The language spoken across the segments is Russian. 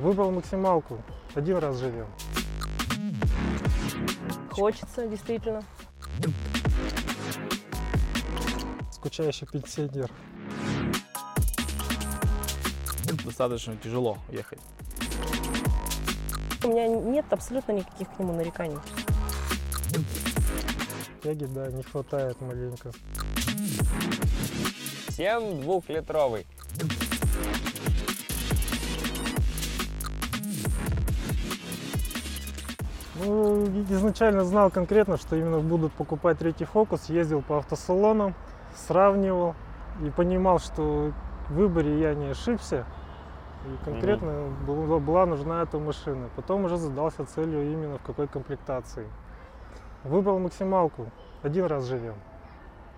Выбрал максималку. Один раз живем. Хочется, действительно. Скучающий пенсионер. Достаточно тяжело ехать. У меня нет абсолютно никаких к нему нареканий. Тяги, да, не хватает маленько. Всем двухлитровый. Ну, изначально знал конкретно, что именно буду покупать третий фокус. Ездил по автосалонам, сравнивал и понимал, что в выборе я не ошибся. И конкретно была, была нужна эта машина. Потом уже задался целью именно в какой комплектации. Выбрал максималку. Один раз живем.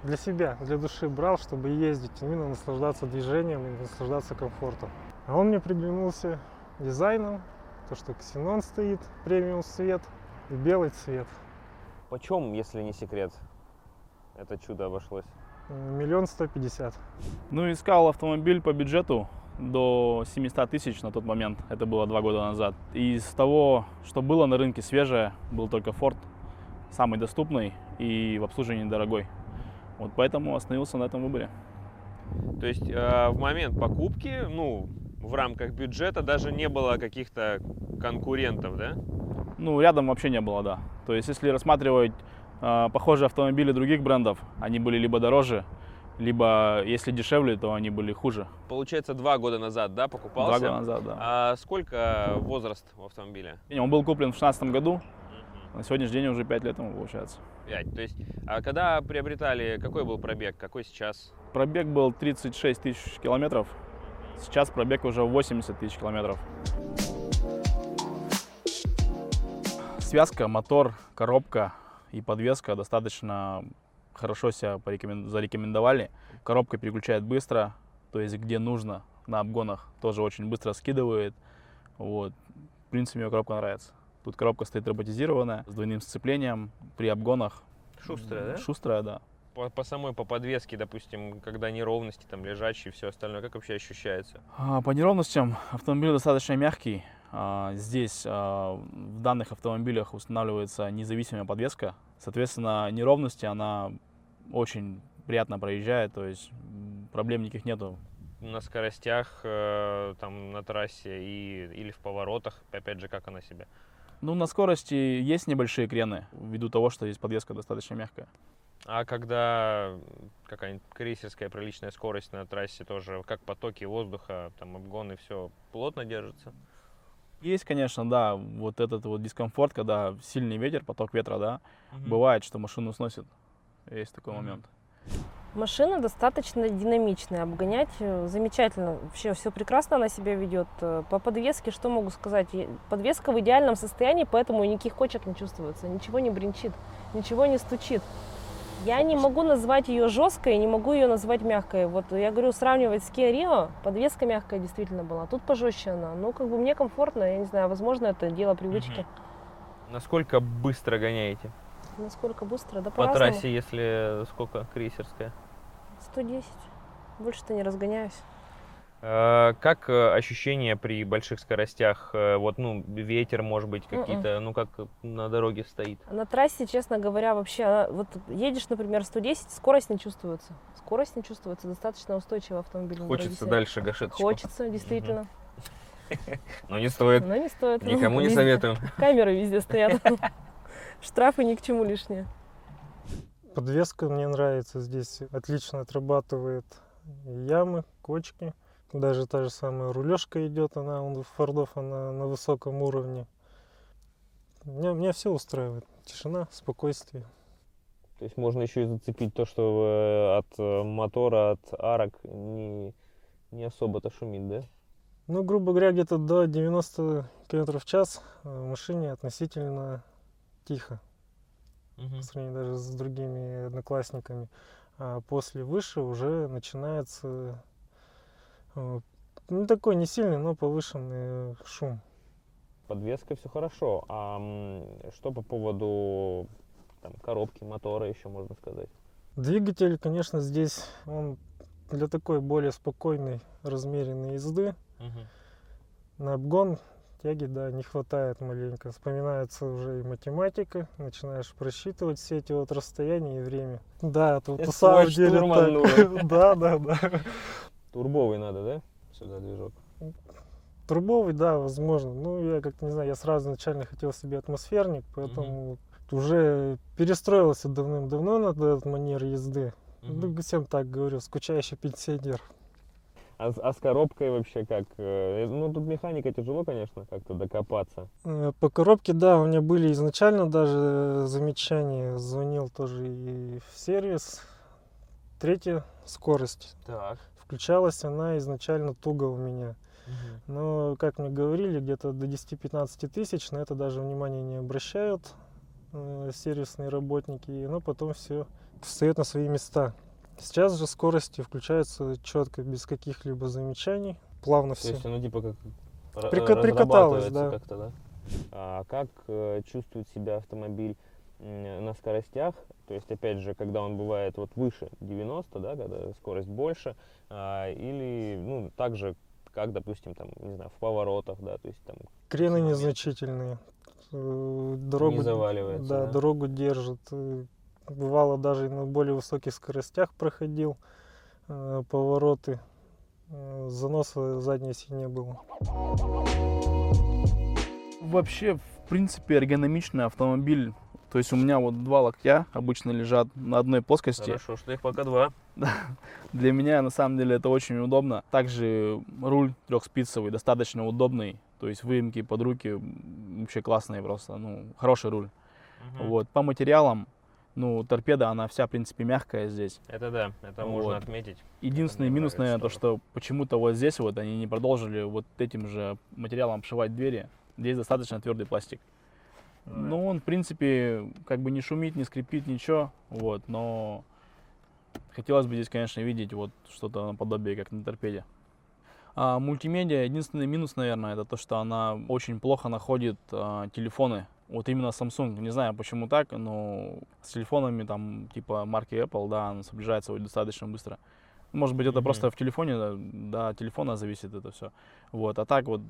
Для себя, для души брал, чтобы ездить, именно наслаждаться движением и наслаждаться комфортом. А он мне приглянулся дизайном, то, что ксенон стоит, премиум цвет и белый цвет. Почем, если не секрет, это чудо обошлось? Миллион сто пятьдесят. Ну, искал автомобиль по бюджету до 700 тысяч на тот момент. Это было два года назад. И из того, что было на рынке свежее, был только Ford, самый доступный и в обслуживании дорогой. Вот поэтому остановился на этом выборе. То есть э, в момент покупки, ну, в рамках бюджета даже не было каких-то конкурентов, да? Ну, рядом вообще не было, да. То есть, если рассматривать э, похожие автомобили других брендов, они были либо дороже, либо, если дешевле, то они были хуже. Получается, два года назад, да, покупался? Два года назад, да. А сколько возраст у автомобиля? Он был куплен в 2016 году, на сегодняшний день уже 5 лет ему получается. Пять. То есть, а когда приобретали, какой был пробег, какой сейчас? Пробег был 36 тысяч километров, сейчас пробег уже 80 тысяч километров. Связка, мотор, коробка и подвеска достаточно хорошо себя порекомен- зарекомендовали. Коробка переключает быстро, то есть где нужно на обгонах тоже очень быстро скидывает. Вот. В принципе, мне коробка нравится. Тут коробка стоит роботизированная, с двойным сцеплением при обгонах. Шустрая, да? Шустрая, да. По, по самой, по подвеске, допустим, когда неровности, там, лежачие и все остальное, как вообще ощущается? А, По неровностям автомобиль достаточно мягкий. А, Здесь а, в данных автомобилях устанавливается независимая подвеска. Соответственно, неровности она очень приятно проезжает, то есть проблем никаких нету. На скоростях, э, там, на трассе и, или в поворотах, опять же, как она себя? Ну, на скорости есть небольшие крены, ввиду того, что здесь подвеска достаточно мягкая. А когда какая-нибудь крейсерская приличная скорость на трассе тоже, как потоки воздуха, там обгоны, все плотно держится? Есть, конечно, да, вот этот вот дискомфорт, когда сильный ветер, поток ветра, да, бывает, что машину сносит. Есть такой Мгм. момент. Машина достаточно динамичная, обгонять э, замечательно. Вообще все прекрасно она себя ведет. Э, По подвеске что могу сказать? Подвеска в идеальном состоянии, поэтому никаких кочек не чувствуется, ничего не бренчит, ничего не стучит. Я не могу назвать ее жесткой, не могу ее назвать мягкой. Вот я говорю, сравнивать с Kia Rio, подвеска мягкая действительно была. Тут пожестче она. Ну, как бы мне комфортно, я не знаю, возможно, это дело привычки. Насколько быстро гоняете? Насколько быстро? Да По по-разному. трассе, если сколько крейсерская? 110. Больше-то не разгоняюсь. Э, Как э, ощущения при больших скоростях? Э, Вот, ну, ветер, может быть, Мгм. какие-то, ну, как на дороге стоит. На трассе, честно говоря, вообще, она- вот едешь, например, 110, скорость не чувствуется. Скорость не чувствуется, достаточно устойчивый автомобиль. Хочется дальше гашеточку. Хочется, действительно. Но не стоит. Но не стоит. Никому не советую. Камеры везде стоят. Штрафы ни к чему лишние. Подвеска мне нравится здесь. Отлично отрабатывает ямы, кочки. Даже та же самая рулежка идет, она у фордов, она на высоком уровне. Меня, меня все устраивает. Тишина, спокойствие. То есть можно еще и зацепить то, что э, от э, мотора, от арок не, не особо-то шумит, да? Ну, грубо говоря, где-то до 90 км в час э, в машине относительно тихо. по сравнению даже с другими одноклассниками. А после выше уже начинается ну, такой не сильный, но повышенный шум. Подвеска все хорошо. А что по поводу там, коробки, мотора еще можно сказать? Двигатель, конечно, здесь он для такой более спокойной, размеренной езды. На обгон тяги, да, не хватает маленько. Вспоминается уже и математика, начинаешь просчитывать все эти вот расстояния и время. Да, Это на самом деле так. Да, да, да. Турбовый надо, да? Сюда движок. Турбовый, да, возможно. Ну, я как-то не знаю, я сразу изначально хотел себе атмосферник, поэтому уже перестроился давным-давно на этот манер езды. Ну, всем так говорю, скучающий пенсионер. А, с- а с коробкой вообще как? Э, Ну, тут механика тяжело, конечно, как-то докопаться. Э, По коробке, да, у меня были изначально даже замечания. Звонил тоже и в сервис. Третья скорость. Так. Включалась она изначально туго у меня. Но, как мне говорили, где-то до 10-15 тысяч на это даже внимания не обращают э, сервисные работники, и оно потом все встает на свои места. Сейчас же скорости включаются четко, без каких-либо замечаний, плавно То все. есть оно типа как Прика- прикаталось, да. как-то, да? А как э, чувствует себя автомобиль на скоростях? То есть, опять же, когда он бывает вот выше 90, да, когда скорость больше, а, или, ну, так же, как, допустим, там, не знаю, в поворотах, да, то есть там Крены момент. незначительные. Э, Дорогу, не заваливается, да, да? дорогу держит. Э, Бывало даже на более высоких скоростях проходил э, повороты. Э, Заноса задней оси не было. Вообще, в принципе, эргономичный автомобиль. То есть у меня вот два локтя обычно лежат на одной плоскости. Хорошо, что их пока два. Для меня на самом деле это очень удобно. Также руль трехспицевый, достаточно удобный. То есть выемки под руки вообще классные просто. Ну, хороший руль. Вот. По материалам, ну, торпеда, она вся, в принципе, мягкая здесь. Это да, это Вот. можно отметить. Единственный мне минус, наверное, то, тоже. что почему-то вот здесь вот они не продолжили вот этим же материалом обшивать двери. Здесь достаточно твердый пластик. Ну, он, в принципе, как бы не шумит, не скрипит, ничего, вот, но хотелось бы здесь, конечно, видеть вот что-то наподобие, как на торпеде. А мультимедиа, единственный минус, наверное, это то, что она очень плохо находит а, телефоны. Вот именно Samsung, не знаю почему так, но с телефонами там типа марки Apple, да, она сближается вот достаточно быстро. Может быть, это Мгм. просто в телефоне, да, да, телефона зависит это все. Вот, а так вот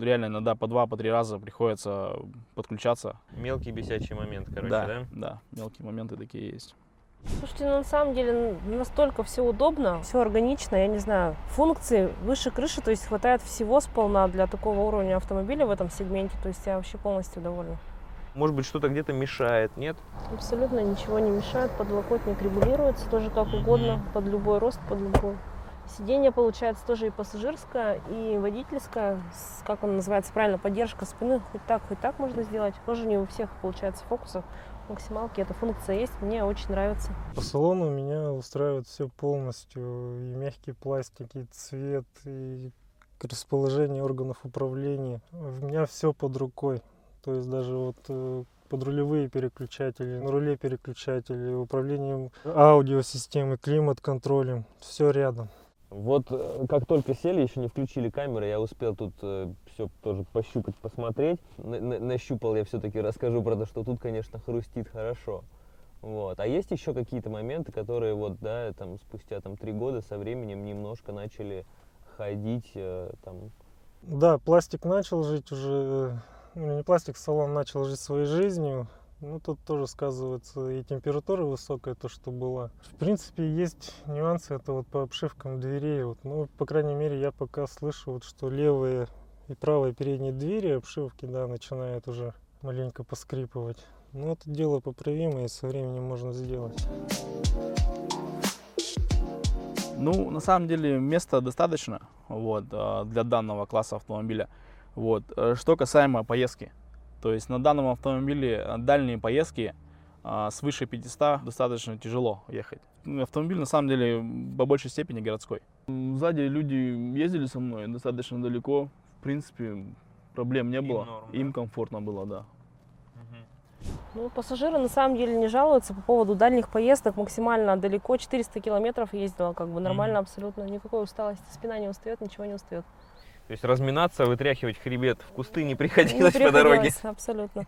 реально иногда по два, по три раза приходится подключаться. Мелкий бесячий момент, короче, да, да? да, мелкие моменты такие есть. Слушайте, ну на самом деле настолько все удобно, все органично, я не знаю, функции выше крыши, то есть хватает всего сполна для такого уровня автомобиля в этом сегменте, то есть я вообще полностью довольна. Может быть, что-то где-то мешает, нет? Абсолютно ничего не мешает, подлокотник регулируется тоже как угодно, под любой рост, под любой. Сиденье получается тоже и пассажирское, и водительское, с- как он называется правильно, поддержка спины, хоть так, хоть так можно сделать. Тоже не у всех получается фокусов. Максималки эта функция есть, мне очень нравится. По салону меня устраивает все полностью. И мягкий пластик, и цвет, и расположение органов управления. У меня все под рукой. То есть даже вот э, подрулевые переключатели, на руле переключатели, управлением аудиосистемы, климат-контролем. Все рядом. Вот э, как только сели, еще не включили камеры, я успел тут все тоже пощупать, посмотреть. На- на- нащупал я все-таки, расскажу про то, что тут, конечно, хрустит хорошо. Вот. А есть еще какие-то моменты, которые вот, да, там спустя там три года со временем немножко начали ходить, э, там, Да, пластик начал жить уже, ну не пластик, салон начал жить своей жизнью. Ну, тут тоже сказывается и температура высокая, то, что была. В принципе, есть нюансы, это вот по обшивкам дверей. Вот, ну, по крайней мере, я пока слышу, вот, что левые и правые передние двери обшивки, да, начинают уже маленько поскрипывать. Но это дело поправимое, и со временем можно сделать. Ну, на самом деле, места достаточно вот, а, для данного класса автомобиля. Вот. э, Что касаемо поездки. То есть на данном автомобиле э, дальние поездки а, свыше 500 достаточно тяжело ехать. Автомобиль на самом деле по большей степени городской. Сзади люди ездили со мной достаточно далеко. В принципе, проблем не Им было. норм, Им комфортно было, да. Ну, пассажиры на самом деле не жалуются по поводу дальних поездок. Максимально далеко, 400 километров ездила, как бы нормально абсолютно. Никакой усталости, спина не устает, ничего не устает. То есть разминаться, вытряхивать хребет в кусты не Не приходилось по дороге. приходилось, Абсолютно.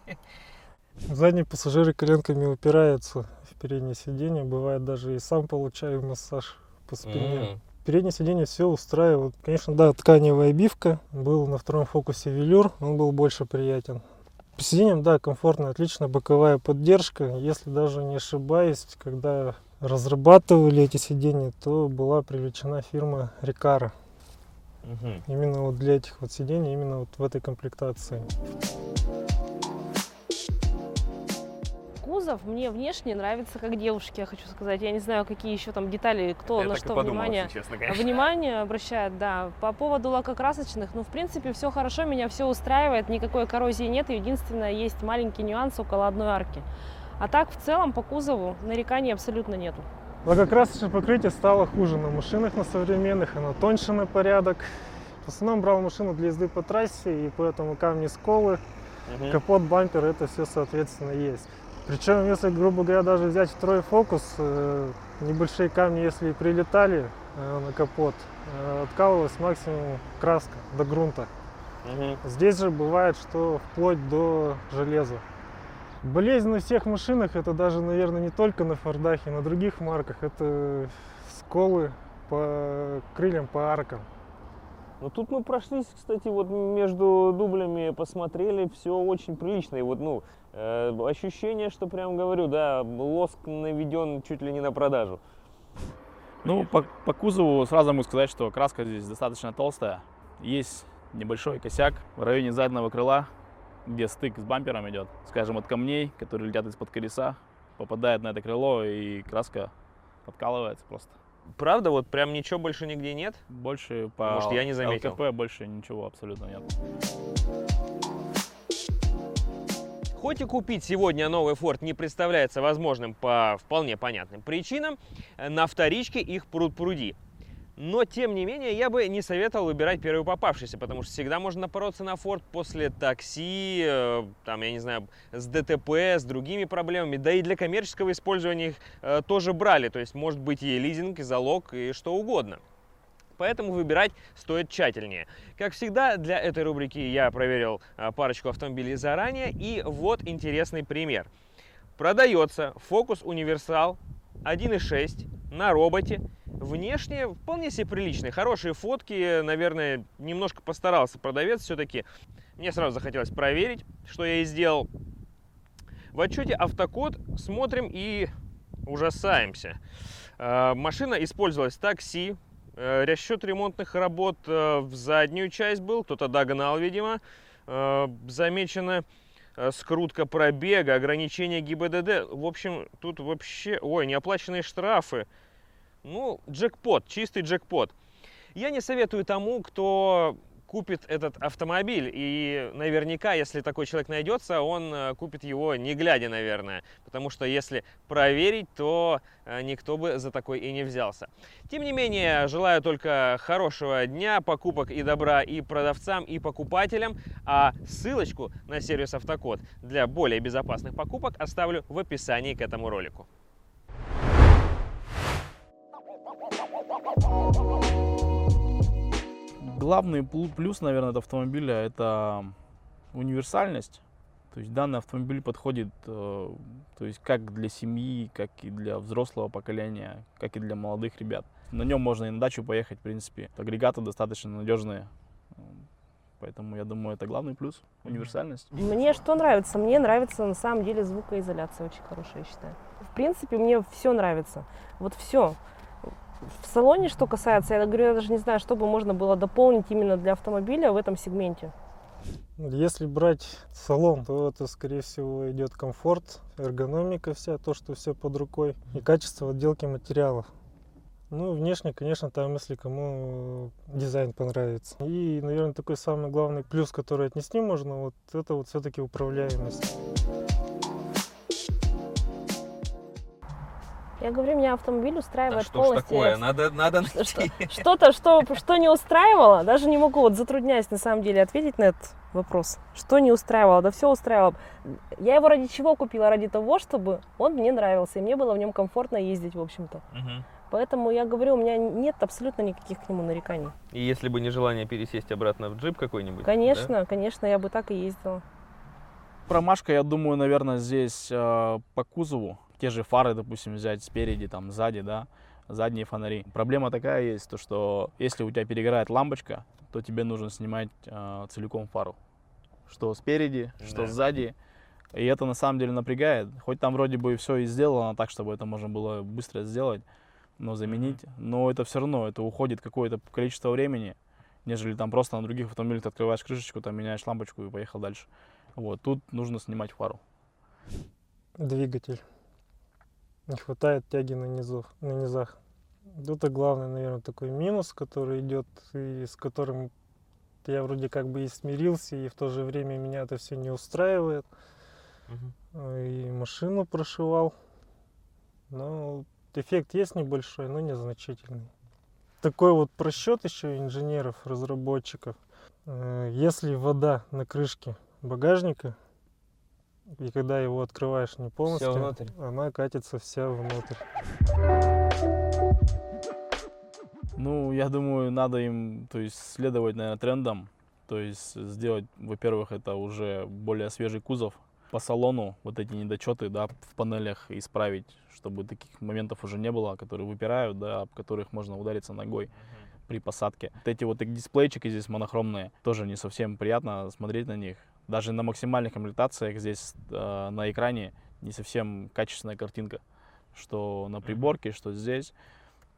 Задние пассажиры коленками упираются в переднее сиденье. Бывает даже и сам получаю массаж по спине. М. Переднее сиденье все устраивает. Конечно, да, тканевая обивка. Был на втором фокусе велюр, он был больше приятен. По сиденьям, да, комфортно, отлично. Боковая поддержка. Если даже не ошибаюсь, когда разрабатывали эти сиденья, то была привлечена фирма Рикара. Мгм. Именно вот для этих вот сидений, именно вот в этой комплектации. Кузов мне внешне нравится как девушке, я хочу сказать. Я не знаю, какие еще там детали, кто Я на что подумал, внимание, честно, конечно. внимание обращает, да. По поводу лакокрасочных, ну, в принципе, все хорошо, меня все устраивает, никакой коррозии нет. Единственное, есть маленький нюанс около одной арки. А так, в целом, по кузову нареканий абсолютно нету. Лакокрасочное покрытие стало хуже на машинах на современных, оно тоньше на порядок. В основном брал машину для езды по трассе, и поэтому камни сколы, Мгм. капот, бампер, это все соответственно есть. Причем, если, грубо говоря, даже взять второй фокус, э, небольшие камни, если и прилетали э, на капот, э, откалывалась максимум краска до грунта. Мгм. Здесь же бывает, что вплоть до железа. Болезнь на всех машинах, это даже, наверное, не только на Фордах, и на других марках, это сколы по крыльям, по аркам. Ну тут мы прошлись, кстати, вот между дублями посмотрели, все очень прилично. И вот, ну, э, ощущение, что прям говорю, да, лоск наведен чуть ли не на продажу. Ну, по, по кузову сразу могу сказать, что краска здесь достаточно толстая. Есть небольшой косяк в районе заднего крыла, где стык с бампером идет. Скажем, от камней, которые летят из-под колеса, попадает на это крыло, и краска откалывается просто. Правда, вот прям ничего больше нигде нет? Больше по Может, я не заметил. ЛКП больше ничего абсолютно нет. Хоть и купить сегодня новый Ford не представляется возможным по вполне понятным причинам, э, на вторичке их пруд пруди. Но, тем не менее, я бы не советовал выбирать первый попавшийся, потому что всегда можно напороться на Ford после такси, э, там, я не знаю, с ДТП, с другими проблемами. Да и для коммерческого использования их э, тоже брали, то есть может быть и лизинг, и залог, и что угодно. Поэтому выбирать стоит тщательнее. Как всегда, для этой рубрики я проверил а, парочку автомобилей заранее. И вот интересный пример. Продается Focus Универсал 1.6 на роботе. Внешне вполне себе приличный. Хорошие фотки. Наверное, немножко постарался продавец все-таки. Мне сразу захотелось проверить, что я и сделал. В отчете автокод смотрим и ужасаемся. Э, Машина использовалась такси, Э, Расчет ремонтных работ э, в заднюю часть был, кто-то догнал, видимо. Замечена скрутка пробега, ограничение ГИБДД. В общем, тут вообще... Ой, неоплаченные штрафы. Ну, джекпот, чистый джекпот. Я не советую тому, кто купит этот автомобиль. И наверняка, если такой человек найдется, он э, купит его не глядя, наверное. Потому что если проверить, то э, никто бы за такой и не взялся. Тем не менее, желаю только хорошего дня, покупок и добра и продавцам, и покупателям. А ссылочку на сервис Автокод для более безопасных покупок оставлю в описании к этому ролику. Главный плю- плюс, наверное, от автомобиля это универсальность. То есть данный автомобиль подходит, э, то есть как для семьи, как и для взрослого поколения, как и для молодых ребят. На нем можно и на дачу поехать, в принципе. Агрегаты достаточно надежные. Поэтому я думаю, это главный плюс универсальность. Мне что нравится? Мне нравится на самом деле звукоизоляция очень хорошая, я считаю. В принципе, мне все нравится. Вот все. В салоне, что касается, я говорю, я даже не знаю, что бы можно было дополнить именно для автомобиля в этом сегменте. Если брать салон, то это, скорее всего, идет комфорт, эргономика вся, то, что все под рукой, и качество отделки материалов. Ну, внешне, конечно, там, если кому дизайн понравится. И, наверное, такой самый главный плюс, который отнести можно, вот это вот все-таки управляемость. Я говорю, меня автомобиль устраивает что ж полностью. такое? Я Надо, надо Что- найти. Что-то, что, что не устраивало, даже не могу, вот затрудняюсь на самом деле ответить на этот вопрос. Что не устраивало? Да все устраивало. Я его ради чего купила? Ради того, чтобы он мне нравился, и мне было в нем комфортно ездить, в общем-то. Мгм. Поэтому я говорю, у меня нет абсолютно никаких к нему нареканий. И если бы не желание пересесть обратно в джип какой-нибудь? Конечно, конечно, я бы так и ездила. Промашка, я думаю, наверное, здесь э, по кузову. Те же фары, допустим, взять спереди, там, сзади, да. задние фонари. Проблема такая есть, то что если у тебя перегорает лампочка, то тебе нужно снимать э, целиком фару. Что спереди, что Да. сзади. И это на самом деле напрягает. Хоть там вроде бы все и сделано так, чтобы это можно было быстро сделать, но заменить. Но это все равно, это уходит какое-то количество времени, нежели там просто на других автомобилях ты открываешь крышечку, там меняешь лампочку и поехал дальше. Вот, тут нужно снимать фару. Двигатель. Не хватает тяги на, низов, на низах. Это главный, наверное, такой минус, который идет и с которым я вроде как бы и смирился, и в то же время меня это все не устраивает. Э, И машину прошивал. Но эффект есть небольшой, но незначительный. Такой вот просчет еще инженеров, разработчиков. Э, Если вода на крышке багажника, и когда его открываешь не полностью, внутрь. она катится вся внутрь. Ну, я думаю, надо им, то есть, следовать, наверное, трендам. То есть, сделать, во-первых, это уже более свежий кузов. По салону вот эти недочеты, да, в панелях исправить, чтобы таких моментов уже не было, которые выпирают, да, об которых можно удариться ногой при посадке. Вот эти вот дисплейчики здесь монохромные, тоже не совсем приятно смотреть на них. Даже на максимальных комплектациях здесь э, на экране не совсем качественная картинка, что на приборке, что здесь.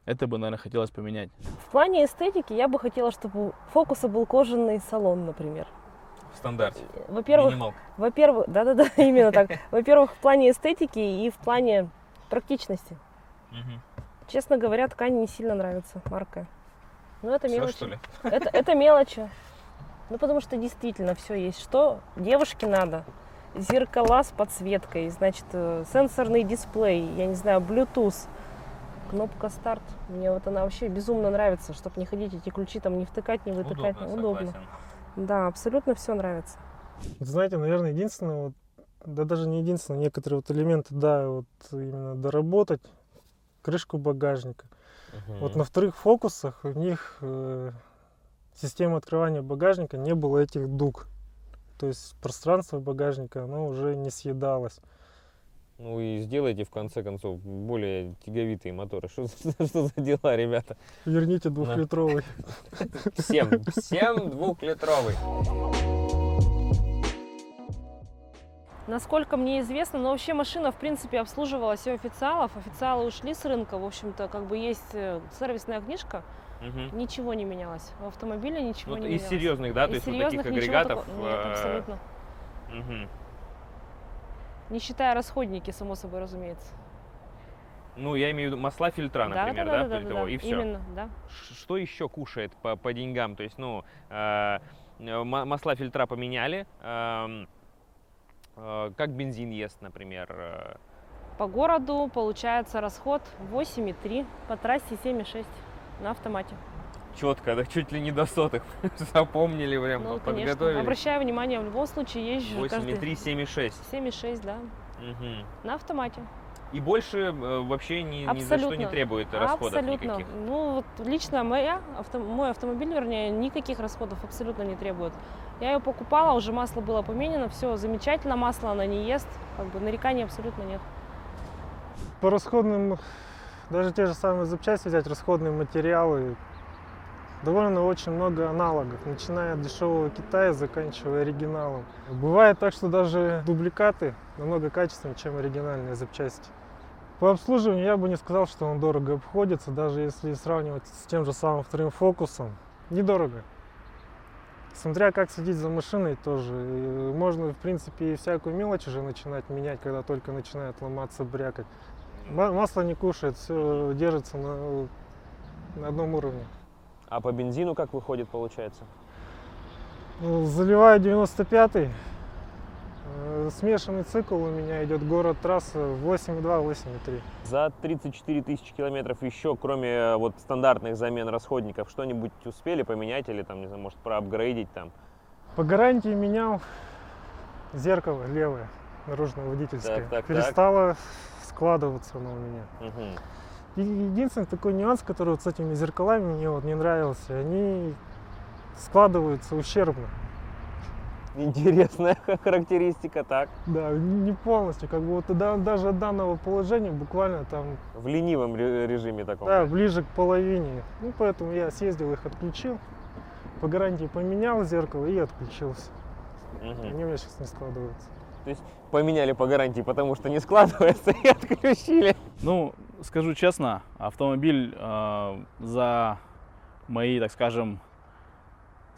Это бы, наверное, хотелось поменять. В плане эстетики я бы хотела, чтобы у фокуса был кожаный салон, например. В стандарте. Во-первых, во-первых, да-да-да, именно так. Во-первых, в плане эстетики и в плане практичности. Честно говоря, ткань не сильно нравится, марка. Ну, это Всё, мелочи. что ли? Это, это мелочи. Ну, потому что действительно все есть. Что девушке надо? Зеркала с подсветкой, значит, э, сенсорный дисплей, я не знаю, Bluetooth, кнопка старт. Мне вот она вообще безумно нравится, чтобы не ходить эти ключи там не втыкать, не вытыкать. Удобно. Да, абсолютно все нравится. Вот Знаете, наверное, единственное, вот, да даже не единственное, некоторые вот элементы, да, вот именно доработать, крышку багажника. Вот на вторых фокусах у них э, система открывания багажника не было этих дуг. То есть пространство багажника, оно уже не съедалось. Ну и сделайте в конце концов более тяговитые моторы. Что, за- что за дела, ребята? Верните двухлитровый. Всем, всем двухлитровый. Насколько мне известно, но вообще машина, в принципе, обслуживалась у официалов. Официалы ушли с рынка. В общем-то, как бы есть э, сервисная книжка. Мгм. Ничего не менялось. В автомобиле ничего Вот не из менялось. серьезных, да, то Из есть вот таких серьезных агрегатов. такого- Нет, э, абсолютно. мгм. Не считая расходники, само собой, разумеется. Ну, я имею в виду масла фильтра, например, да, да, при того, и все. Именно, да. Что еще кушает по, по деньгам? То есть, ну, э, э, ма- масла фильтра поменяли. эм, э, как бензин ест, например. э, По городу получается расход 8,3, по трассе 7,6 на автомате. Четко, да, чуть ли не до сотых. Запомнили прям, Ну, конечно. подготовили. Обращаю внимание, в любом случае езжу 8,3, каждый... 7,6. 7,6, да, Мгм. на автомате. И больше э, вообще ни, ни за что не требует расходов абсолютно. никаких. Ну, вот лично моя, авто, мой автомобиль, вернее, никаких расходов абсолютно не требует. Я ее покупала, уже масло было поменено, все замечательно, масло она не ест, как бы нареканий абсолютно нет. По расходным, даже те же самые запчасти взять, расходные материалы, довольно очень много аналогов, начиная от дешевого Китая, заканчивая оригиналом. Бывает так, что даже дубликаты намного качественнее, чем оригинальные запчасти. По обслуживанию я бы не сказал, что он дорого обходится, даже если сравнивать с тем же самым вторым фокусом. Недорого. Смотря как следить за машиной тоже. Можно, в принципе, и всякую мелочь уже начинать менять, когда только начинает ломаться, брякать. Ма- Масло не кушает, все держится на, на одном уровне. А по бензину как выходит, получается? Ну, Заливаю 95-й. Э, Смешанный цикл у меня идет город-трасса 8,2, 8,3. За 34 тысячи километров еще, кроме э, вот стандартных замен расходников, что-нибудь успели поменять или там, не знаю, может, проапгрейдить там? По гарантии менял зеркало левое, наружное водительское. Так, так, так. Складываться оно у меня. И Единственный такой нюанс, который вот с этими зеркалами мне вот не нравился, они складываются ущербно. Интересная характеристика, так. Да, не полностью, как бы вот даже от данного положения буквально там, В ленивом ре- режиме таком. да, ближе к половине. Ну, поэтому я съездил их отключил, по гарантии поменял зеркало и отключился. Мгм. Они у меня сейчас не складываются. Поменяли по гарантии, потому что не складывается, и отключили. Ну, скажу честно, автомобиль э, за мои, так скажем,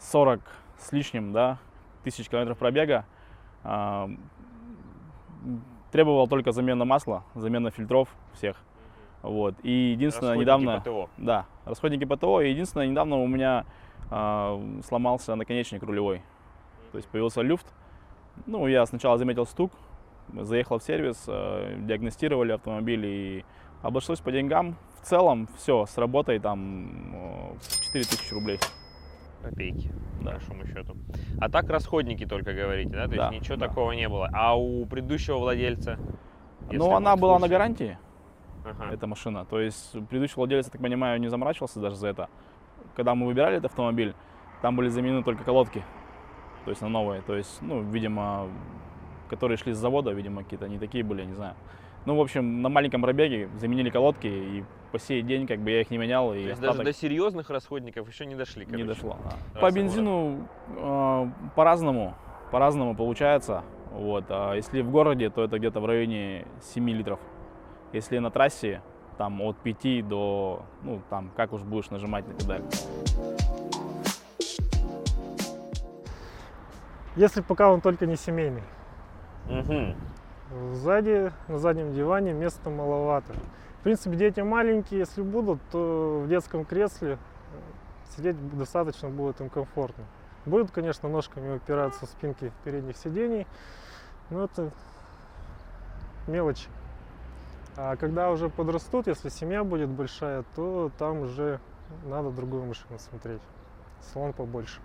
40 с лишним, да, тысяч километров пробега э, требовал только замена масла, замена фильтров всех. Вот. И единственное, недавно... ПТО. Да, расходники ПТО. И единственное, недавно у меня а, сломался наконечник рулевой. То есть появился люфт. Ну, я сначала заметил стук, заехал в сервис, а, диагностировали автомобиль и обошлось по деньгам. В целом все с работой там а, 4000 рублей. Копейки, Да. большому счету. А так расходники только говорите, да? То Да, есть ничего да. такого не было. А у предыдущего владельца? Но она была на гарантии, Ага. эта машина. То есть предыдущий владелец, я так понимаю, не заморачивался даже за это. Когда мы выбирали этот автомобиль, там были заменены только колодки, то есть на новые. То есть, ну, видимо, которые шли с завода, видимо, какие-то не такие были, не знаю. Ну, в общем, на маленьком пробеге заменили колодки, и по сей день как бы я их не менял, и То есть даже остаток до серьезных расходников еще не дошли, не короче. дошло. да. По бензину э, по-разному, по-разному получается. Вот. А если в городе, то это где-то в районе 7 литров. Если на трассе, там от 5 до, ну, там, как уж будешь нажимать на педаль. Если пока он только не семейный. Мгм. Сзади, на заднем диване места маловато. В принципе, дети маленькие, если будут, то в детском кресле э, сидеть достаточно будет им комфортно. Будут, конечно, ножками упираться в спинки передних сидений, но это мелочи. А когда уже подрастут, если семья будет большая, то там уже надо другую машину смотреть. Салон побольше.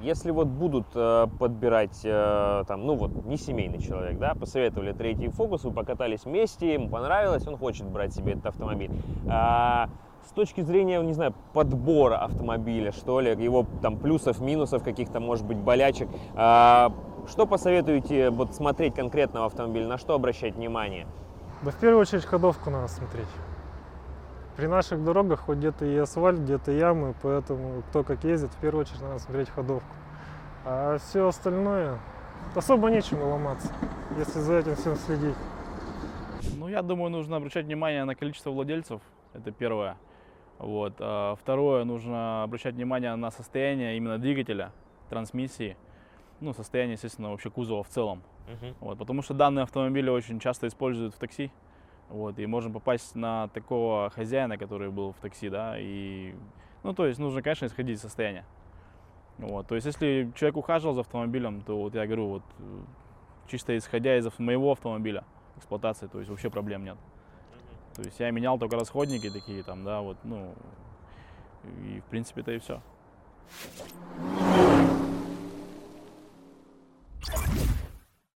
Если вот будут э, подбирать, э, там, ну вот, не семейный человек, да, посоветовали третий фокус, вы покатались вместе, ему понравилось, он хочет брать себе этот автомобиль. А, с точки зрения, не знаю, подбора автомобиля, что ли, его там плюсов, минусов, каких-то, может быть, болячек, а, что посоветуете вот смотреть конкретно в автомобиле, на что обращать внимание? Да в первую очередь ходовку надо смотреть. При наших дорогах хоть где-то и асфальт, где-то ямы, поэтому кто как ездит, в первую очередь надо смотреть ходовку. А все остальное, особо нечему ломаться, если за этим всем следить. Ну, я думаю, нужно обращать внимание на количество владельцев. Это первое. Вот. А второе, нужно обращать внимание на состояние именно двигателя, трансмиссии. Ну, состояние, естественно, вообще кузова в целом. Вот, потому что данные автомобили очень часто используют в такси. Вот, и можем попасть на такого хозяина, который был в такси, да, и, ну, то есть нужно, конечно, исходить из состояния. Вот, то есть если человек ухаживал за автомобилем, то вот я говорю, вот э, чисто исходя из моего автомобиля эксплуатации, то есть вообще проблем нет. То есть я менял только расходники такие там, да, вот, ну, и в принципе то и все.